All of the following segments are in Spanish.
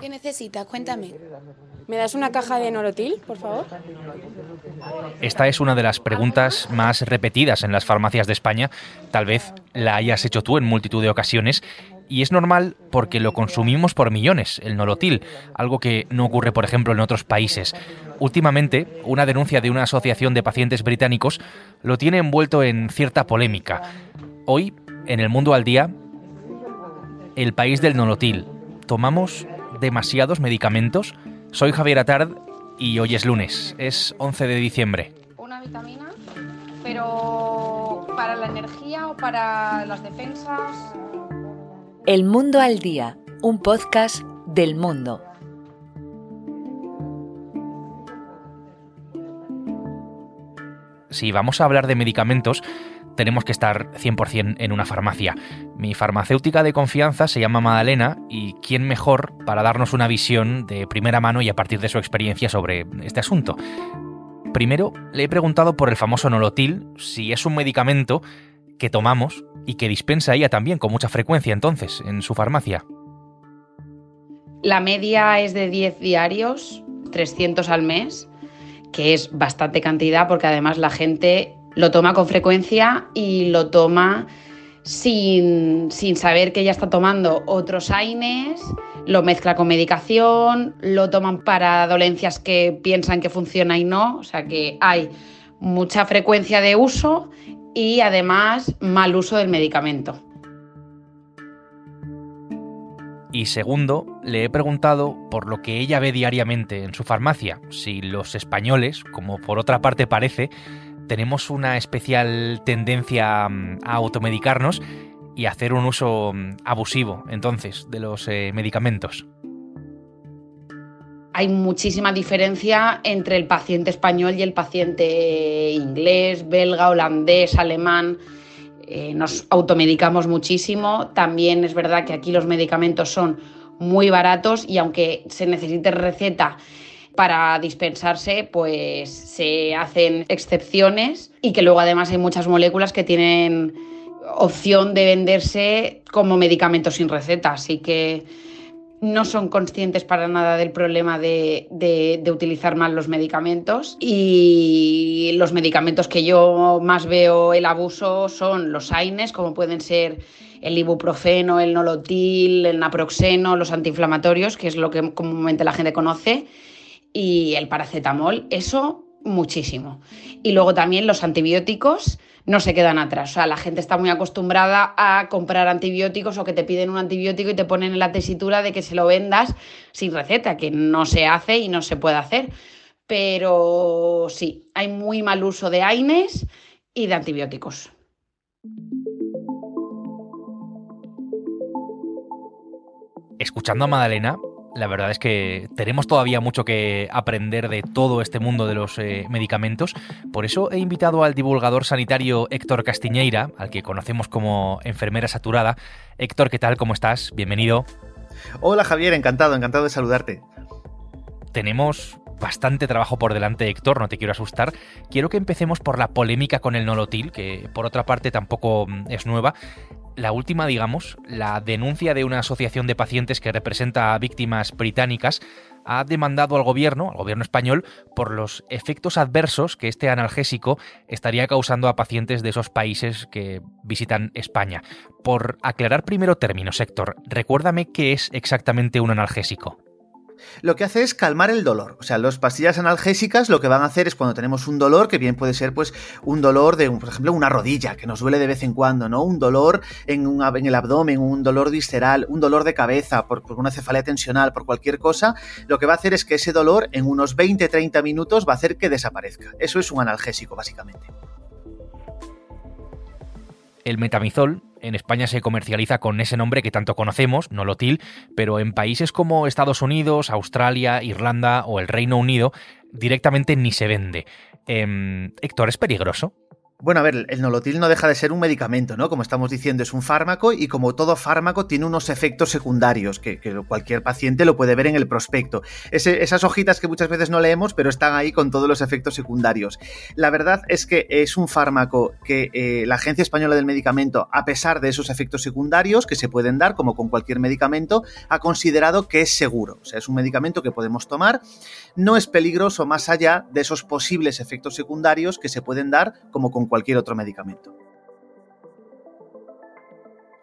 ¿Qué necesitas? Cuéntame. ¿Me das una caja de Norotil, por favor? Esta es una de las preguntas más repetidas en las farmacias de España. Tal vez la hayas hecho tú en multitud de ocasiones. Y es normal porque lo consumimos por millones, el Nolotil, algo que no ocurre, por ejemplo, en otros países. Últimamente, una denuncia de una asociación de pacientes británicos lo tiene envuelto en cierta polémica. Hoy, en el mundo al día, el país del Nolotil. ¿Tomamos demasiados medicamentos? Soy Javier Atard y hoy es lunes, es 11 de diciembre. Una vitamina, pero para la energía o para las defensas. El Mundo al Día, un podcast del mundo. Si vamos a hablar de medicamentos, tenemos que estar 100% en una farmacia. Mi farmacéutica de confianza se llama Madalena y quién mejor para darnos una visión de primera mano y a partir de su experiencia sobre este asunto. Primero, le he preguntado por el famoso Nolotil, si es un medicamento que tomamos y que dispensa ella también con mucha frecuencia entonces en su farmacia. La media es de 10 diarios, 300 al mes, que es bastante cantidad porque además la gente lo toma con frecuencia y lo toma sin, saber que ya está tomando otros AINES, lo mezcla con medicación, lo toman para dolencias que piensan que funciona y no, o sea que hay mucha frecuencia de uso y además mal uso del medicamento. Y segundo, le he preguntado por lo que ella ve diariamente en su farmacia, si los españoles, como por otra parte parece, tenemos una especial tendencia mm, a automedicarnos y hacer un uso mm, abusivo entonces de los eh, medicamentos. Hay muchísima diferencia entre el paciente español y el paciente inglés, belga, holandés, alemán. Eh, nos automedicamos muchísimo. También es verdad que aquí los medicamentos son muy baratos y aunque se necesite receta para dispensarse, pues se hacen excepciones y que luego además hay muchas moléculas que tienen opción de venderse como medicamentos sin receta, así que no son conscientes para nada del problema de, utilizar mal los medicamentos. Y los medicamentos que yo más veo el abuso son los AINES, como pueden ser el ibuprofeno, el nolotil, el naproxeno, los antiinflamatorios, que es lo que comúnmente la gente conoce, y el paracetamol, eso muchísimo. Y luego también los antibióticos no se quedan atrás. O sea, la gente está muy acostumbrada a comprar antibióticos o que te piden un antibiótico y te ponen en la tesitura de que se lo vendas sin receta, que no se hace y no se puede hacer. Pero sí, hay muy mal uso de AINES y de antibióticos. Escuchando a Madalena, la verdad es que tenemos todavía mucho que aprender de todo este mundo de los eh, medicamentos. Por eso he invitado al divulgador sanitario Héctor Castiñeira, al que conocemos como enfermera saturada. Héctor, ¿qué tal? ¿Cómo estás? Bienvenido. Hola Javier, encantado, encantado de saludarte. Tenemos bastante trabajo por delante, Héctor, no te quiero asustar. Quiero que empecemos por la polémica con el nolotil, que por otra parte tampoco mm, es nueva la última, digamos, la denuncia de una asociación de pacientes que representa a víctimas británicas ha demandado al gobierno, al gobierno español, por los efectos adversos que este analgésico estaría causando a pacientes de esos países que visitan España. Por aclarar primero términos, Héctor, recuérdame qué es exactamente un analgésico lo que hace es calmar el dolor. O sea, las pastillas analgésicas lo que van a hacer es cuando tenemos un dolor, que bien puede ser pues un dolor de, por ejemplo, una rodilla, que nos duele de vez en cuando, ¿no? Un dolor en, en el abdomen, un dolor visceral, un dolor de cabeza, por, por, una cefalea tensional, por cualquier cosa, lo que va a hacer es que ese dolor en unos 20-30 minutos va a hacer que desaparezca. Eso es un analgésico, básicamente. El metamizol en España se comercializa con ese nombre que tanto conocemos, Nolotil, pero en países como Estados Unidos, Australia, Irlanda o el Reino Unido directamente ni se vende. Em, Héctor, ¿es peligroso? Bueno, a ver, el nolotil no deja de ser un medicamento, ¿no? Como estamos diciendo, es un fármaco y como todo fármaco tiene unos efectos secundarios que, cualquier paciente lo puede ver en el prospecto. esas hojitas que muchas veces no leemos, pero están ahí con todos los efectos secundarios. La verdad es que es un fármaco que eh, la Agencia Española del Medicamento, a pesar de esos efectos secundarios que se pueden dar, como con cualquier medicamento, ha considerado que es seguro. O sea, es un medicamento que podemos tomar, no es peligroso más allá de esos posibles efectos secundarios que se pueden dar, como con cualquier otro medicamento.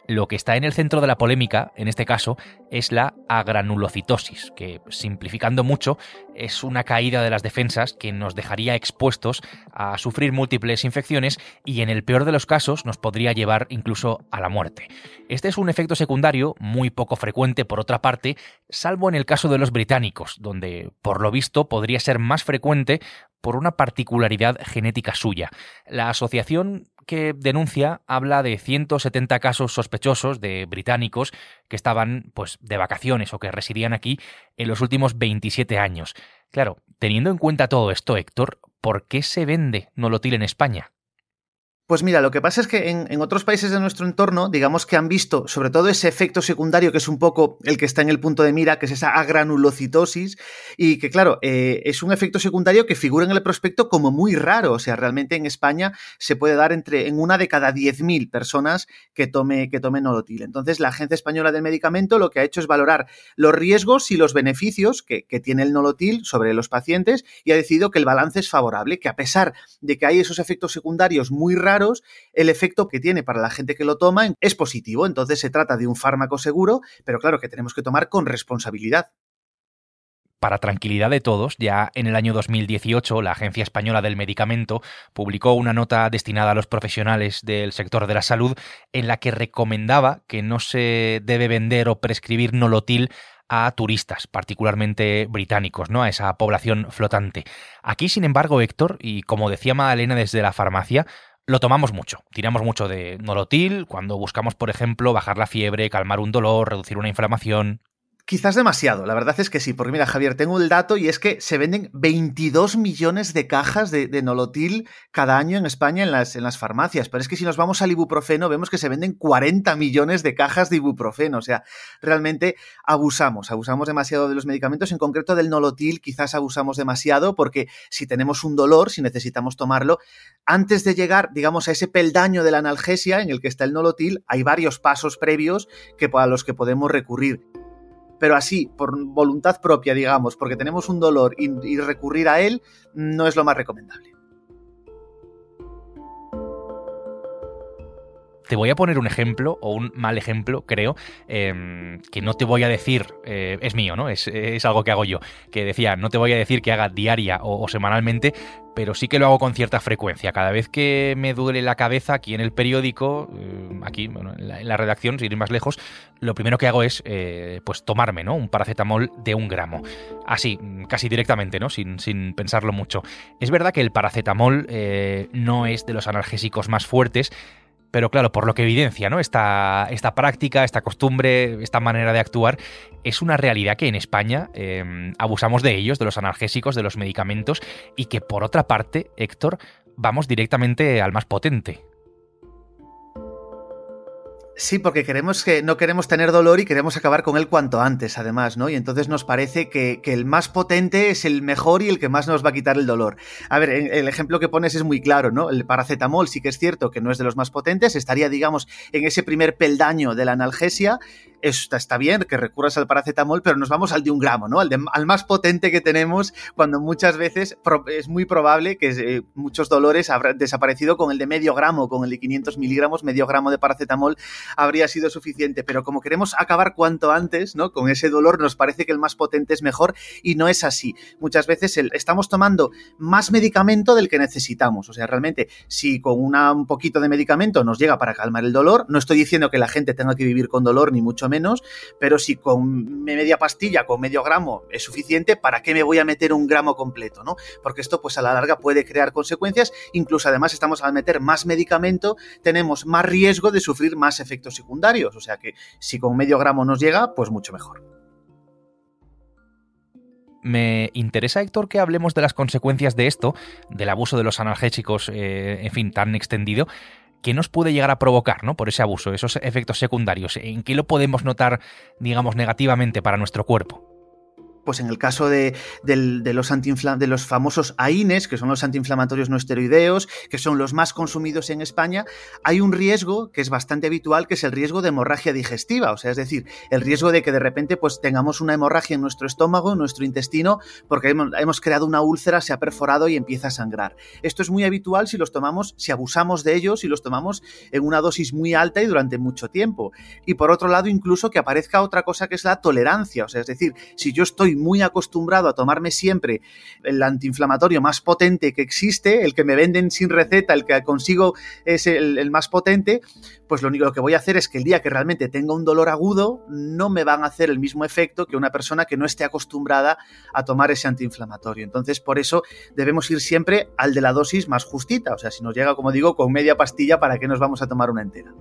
Lo que está en el centro de la polémica, en este caso, es la agranulocitosis, que, simplificando mucho, es una caída de las defensas que nos dejaría expuestos a sufrir múltiples infecciones y, en el peor de los casos, nos podría llevar incluso a la muerte. Este es un efecto secundario muy poco frecuente, por otra parte, salvo en el caso de los británicos, donde, por lo visto, podría ser más frecuente por una particularidad genética suya. La asociación que denuncia habla de 170 casos sospechosos de británicos que estaban pues de vacaciones o que residían aquí en los últimos 27 años. Claro, teniendo en cuenta todo esto, Héctor, ¿por qué se vende nolotil en España? Pues mira, lo que pasa es que en, otros países de nuestro entorno, digamos que han visto sobre todo ese efecto secundario que es un poco el que está en el punto de mira, que es esa agranulocitosis, y que claro, eh, es un efecto secundario que figura en el prospecto como muy raro. O sea, realmente en España se puede dar entre en una de cada 10.000 personas que tome, que nolotil. Entonces, la Agencia Española del Medicamento lo que ha hecho es valorar los riesgos y los beneficios que tiene el nolotil sobre los pacientes y ha decidido que el balance es favorable, que a pesar de que hay esos efectos secundarios muy raros, el efecto que tiene para la gente que lo toma es positivo. Entonces se trata de un fármaco seguro, pero claro que tenemos que tomar con responsabilidad. Para tranquilidad de todos, ya en el año 2018 la Agencia Española del Medicamento publicó una nota destinada a los profesionales del sector de la salud en la que recomendaba que no se debe vender o prescribir nolotil a turistas, particularmente británicos, ¿no? A esa población flotante. Aquí, sin embargo, Héctor, y como decía Madalena desde la farmacia, lo tomamos mucho. Tiramos mucho de nolotil cuando buscamos, por ejemplo, bajar la fiebre, calmar un dolor, reducir una inflamación. Quizás demasiado, la verdad es que sí, porque mira, Javier, tengo el dato y es que se venden 22 millones de cajas de, nolotil cada año en España en las, farmacias, pero es que si nos vamos al ibuprofeno vemos que se venden 40 millones de cajas de ibuprofeno, o sea, realmente abusamos, abusamos demasiado de los medicamentos, en concreto del nolotil quizás abusamos demasiado porque si tenemos un dolor, si necesitamos tomarlo, antes de llegar, digamos, a ese peldaño de la analgesia en el que está el nolotil, hay varios pasos previos a los que podemos recurrir pero así, por voluntad propia, digamos, porque tenemos un dolor y, recurrir a él, no es lo más recomendable. Te voy a poner un ejemplo, o un mal ejemplo, creo, em, que no te voy a decir, eh, es mío, ¿no? Es, algo que hago yo, que decía, no te voy a decir que haga diaria o, semanalmente, pero sí que lo hago con cierta frecuencia. Cada vez que me duele la cabeza aquí en el periódico, eh, aquí en, la, redacción, sin ir más lejos, lo primero que hago es eh, pues tomarme ¿no? un paracetamol de un gramo. Así, casi directamente, ¿no? sin, sin pensarlo mucho. Es verdad que el paracetamol no es de los analgésicos más fuertes, pero claro, por lo que evidencia, ¿no? Esta, esta práctica, esta costumbre, esta manera de actuar, es una realidad que en España em, abusamos de ellos, de los analgésicos, de los medicamentos, y que por otra parte, Héctor, vamos directamente al más potente. Sí, porque queremos que no queremos tener dolor y queremos acabar con él cuanto antes, además, ¿no? Y entonces nos parece que, el más potente es el mejor y el que más nos va a quitar el dolor. A ver, el ejemplo que pones es muy claro, ¿no? El paracetamol sí que es cierto que no es de los más potentes, estaría, digamos, en ese primer peldaño de la analgesia, está, está bien que recurras al paracetamol, pero nos vamos al de un gramo, ¿no? Al, al más potente que tenemos, cuando muchas veces es muy probable que eh, muchos dolores habrán desaparecido con el de medio gramo, con el de 500 miligramos, medio gramo de paracetamol habría sido suficiente. Pero como queremos acabar cuanto antes, ¿no? Con ese dolor, nos parece que el más potente es mejor y no es así. Muchas veces estamos tomando más medicamento del que necesitamos. O sea, realmente, si con un poquito de medicamento nos llega para calmar el dolor, no estoy diciendo que la gente tenga que vivir con dolor, ni mucho menos, pero si con media pastilla, con medio gramo es suficiente, ¿para qué me voy a meter un gramo completo? ¿no? Porque esto pues a la larga puede crear consecuencias, incluso además estamos al meter más medicamento, tenemos más riesgo de sufrir más efectos secundarios, o sea que si con medio gramo nos llega, pues mucho mejor. Me interesa, Héctor, que hablemos de las consecuencias de esto, del abuso de los analgésicos, eh, en fin, tan extendido. ¿Qué nos puede llegar a provocar ¿no? por ese abuso, esos efectos secundarios? ¿En qué lo podemos notar, digamos, negativamente para nuestro cuerpo? Pues en el caso de, los de los famosos AINES, que son los antiinflamatorios no esteroideos, que son los más consumidos en España, hay un riesgo que es bastante habitual, que es el riesgo de hemorragia digestiva, o sea, es decir, el riesgo de que de repente pues tengamos una hemorragia en nuestro estómago, en nuestro intestino, porque hemos, creado una úlcera, se ha perforado y empieza a sangrar. Esto es muy habitual si los tomamos, si abusamos de ellos, si los tomamos en una dosis muy alta y durante mucho tiempo. Y por otro lado, incluso que aparezca otra cosa que es la tolerancia, o sea, es decir, si yo estoy muy acostumbrado a tomarme siempre el antiinflamatorio más potente que existe, el que me venden sin receta, el que consigo es el, más potente, pues lo único que voy a hacer es que el día que realmente tenga un dolor agudo, no me van a hacer el mismo efecto que una persona que no esté acostumbrada a tomar ese antiinflamatorio. Entonces, por eso debemos ir siempre al de la dosis más justita. O sea, si nos llega, como digo, con media pastilla, ¿para qué nos vamos a tomar una entera?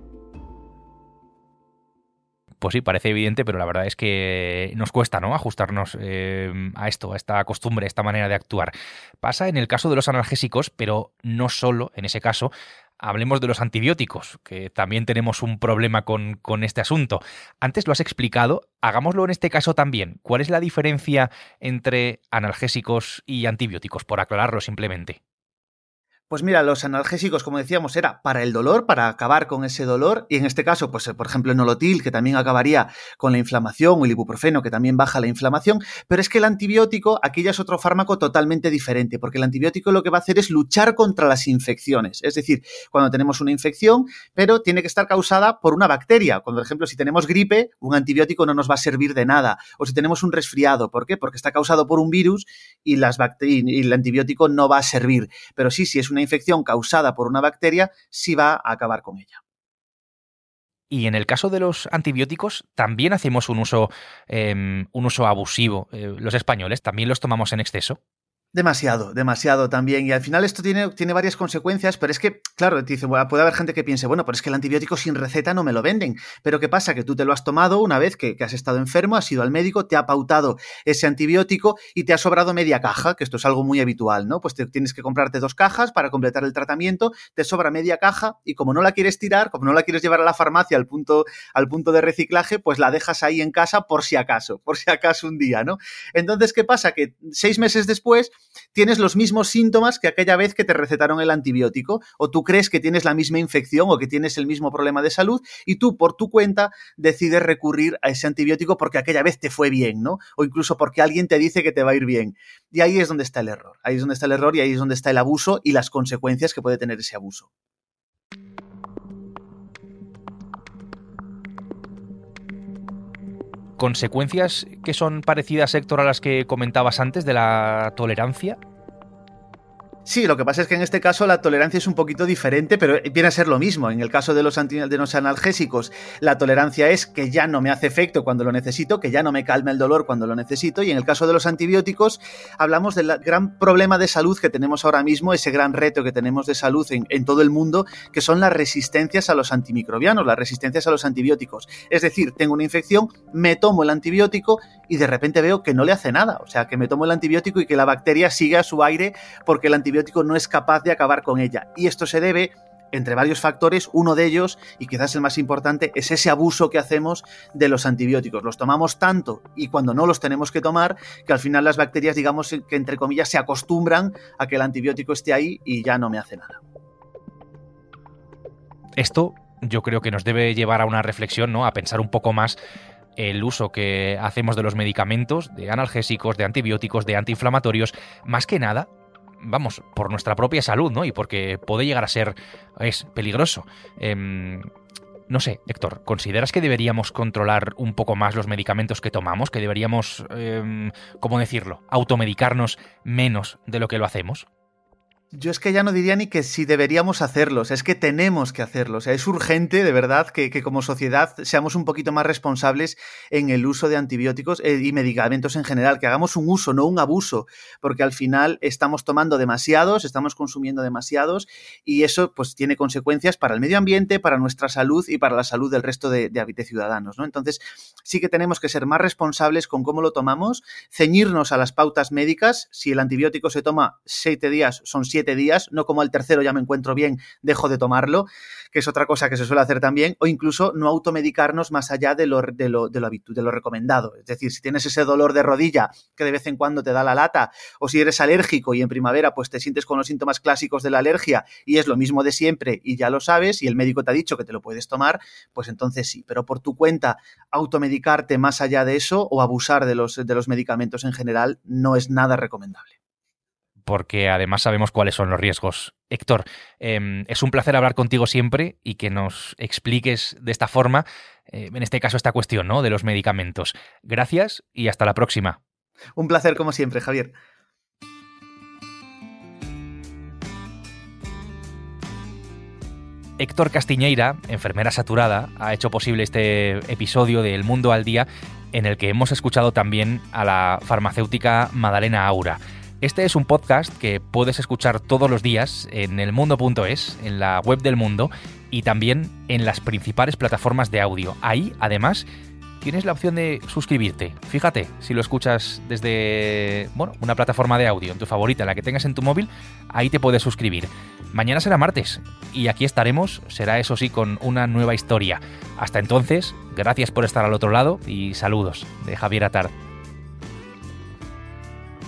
Pues sí, parece evidente, pero la verdad es que nos cuesta, ¿no? Ajustarnos eh, a esto, a esta costumbre, a esta manera de actuar. Pasa en el caso de los analgésicos, pero no solo en ese caso. Hablemos de los antibióticos, que también tenemos un problema con, con este asunto. Antes lo has explicado, hagámoslo en este caso también. ¿Cuál es la diferencia entre analgésicos y antibióticos? Por aclararlo simplemente. Pues mira, los analgésicos, como decíamos, era para el dolor, para acabar con ese dolor, y en este caso, pues por ejemplo, el nolotil, que también acabaría con la inflamación, o el ibuprofeno, que también baja la inflamación, pero es que el antibiótico, aquí ya es otro fármaco totalmente diferente, porque el antibiótico lo que va a hacer es luchar contra las infecciones, es decir, cuando tenemos una infección, pero tiene que estar causada por una bacteria. Cuando, por ejemplo, si tenemos gripe, un antibiótico no nos va a servir de nada, o si tenemos un resfriado, ¿por qué? Porque está causado por un virus y, las y el antibiótico no va a servir, pero sí, si es una infección causada por una bacteria, sí va a acabar con ella. Y en el caso de los antibióticos, también hacemos un uso, em, un uso abusivo. Eh, los españoles también los tomamos en exceso. Demasiado, demasiado también. Y al final esto tiene, tiene varias consecuencias, pero es que, claro, te dice, puede haber gente que piense, bueno, pero es que el antibiótico sin receta no me lo venden. Pero ¿qué pasa? Que tú te lo has tomado una vez que, has estado enfermo, has ido al médico, te ha pautado ese antibiótico y te ha sobrado media caja, que esto es algo muy habitual, ¿no? Pues te, tienes que comprarte dos cajas para completar el tratamiento, te sobra media caja y como no la quieres tirar, como no la quieres llevar a la farmacia al punto, al punto de reciclaje, pues la dejas ahí en casa por si acaso, por si acaso un día, ¿no? Entonces, ¿qué pasa? Que seis meses después tienes los mismos síntomas que aquella vez que te recetaron el antibiótico, o tú crees que tienes la misma infección o que tienes el mismo problema de salud, y tú por tu cuenta decides recurrir a ese antibiótico porque aquella vez te fue bien, ¿no? O incluso porque alguien te dice que te va a ir bien. Y ahí es donde está el error. Ahí es donde está el error y ahí es donde está el abuso y las consecuencias que puede tener ese abuso. Consecuencias que son parecidas, Héctor, a las que comentabas antes de la tolerancia? Sí, lo que pasa es que en este caso la tolerancia es un poquito diferente, pero viene a ser lo mismo. En el caso de los, analgésicos, la tolerancia es que ya no me hace efecto cuando lo necesito, que ya no me calma el dolor cuando lo necesito. Y en el caso de los antibióticos, hablamos del gran problema de salud que tenemos ahora mismo, ese gran reto que tenemos de salud en todo el mundo, que son las resistencias a los antimicrobianos, las resistencias a los antibióticos. Es decir, tengo una infección, me tomo el antibiótico y de repente veo que no le hace nada. O sea, que me tomo el antibiótico y que la bacteria sigue a su aire porque el antibiótico no es capaz de acabar con ella. Y esto se debe entre varios factores, uno de ellos, y quizás el más importante, es ese abuso que hacemos de los antibióticos. Los tomamos tanto y cuando no los tenemos que tomar, que al final las bacterias, digamos que entre comillas, se acostumbran a que el antibiótico esté ahí y ya no me hace nada. Esto yo creo que nos debe llevar a una reflexión, ¿no? A pensar un poco más el uso que hacemos de los medicamentos, de analgésicos, de antibióticos, de antiinflamatorios, más que nada vamos, por nuestra propia salud, ¿no? Y porque puede llegar a ser, es peligroso. Em, no sé, Héctor, ¿consideras que deberíamos controlar un poco más los medicamentos que tomamos? ¿Que deberíamos, em, cómo decirlo, automedicarnos menos de lo que lo hacemos? Yo es que ya no diría ni que si deberíamos hacerlos, es que tenemos que hacerlos. es urgente, de verdad, que, como sociedad seamos un poquito más responsables en el uso de antibióticos eh, y medicamentos en general, que hagamos un uso, no un abuso, porque al final estamos tomando demasiados, estamos consumiendo demasiados y eso pues tiene consecuencias para el medio ambiente, para nuestra salud y para la salud del resto de, de ciudadanos. ¿no? Entonces, sí que tenemos que ser más responsables con cómo lo tomamos, ceñirnos a las pautas médicas. Si el antibiótico se toma siete días, son siete días, no como al tercero ya me encuentro bien, dejo de tomarlo, que es otra cosa que se suele hacer también, o incluso no automedicarnos más allá de lo, de lo, de lo, de lo recomendado. Es decir, si tienes ese dolor de rodilla que de vez en cuando te da la lata, o si eres alérgico y en primavera pues te sientes con los síntomas clásicos de la alergia y es lo mismo de siempre y ya lo sabes y el médico te ha dicho que te lo puedes tomar, pues entonces sí, pero por tu cuenta automedicarte más allá de eso o abusar de los, de los medicamentos en general no es nada recomendable porque además sabemos cuáles son los riesgos. Héctor, em, es un placer hablar contigo siempre y que nos expliques de esta forma, eh, en este caso, esta cuestión ¿no? de los medicamentos. Gracias y hasta la próxima. Un placer como siempre, Javier. Héctor Castiñeira, enfermera saturada, ha hecho posible este episodio de El Mundo al Día en el que hemos escuchado también a la farmacéutica Madalena Aura. Este es un podcast que puedes escuchar todos los días en elmundo.es, en la web del mundo y también en las principales plataformas de audio. Ahí, además, tienes la opción de suscribirte. Fíjate, si lo escuchas desde bueno, una plataforma de audio, en tu favorita, la que tengas en tu móvil, ahí te puedes suscribir. Mañana será martes y aquí estaremos, será eso sí, con una nueva historia. Hasta entonces, gracias por estar al otro lado y saludos de Javier Atard.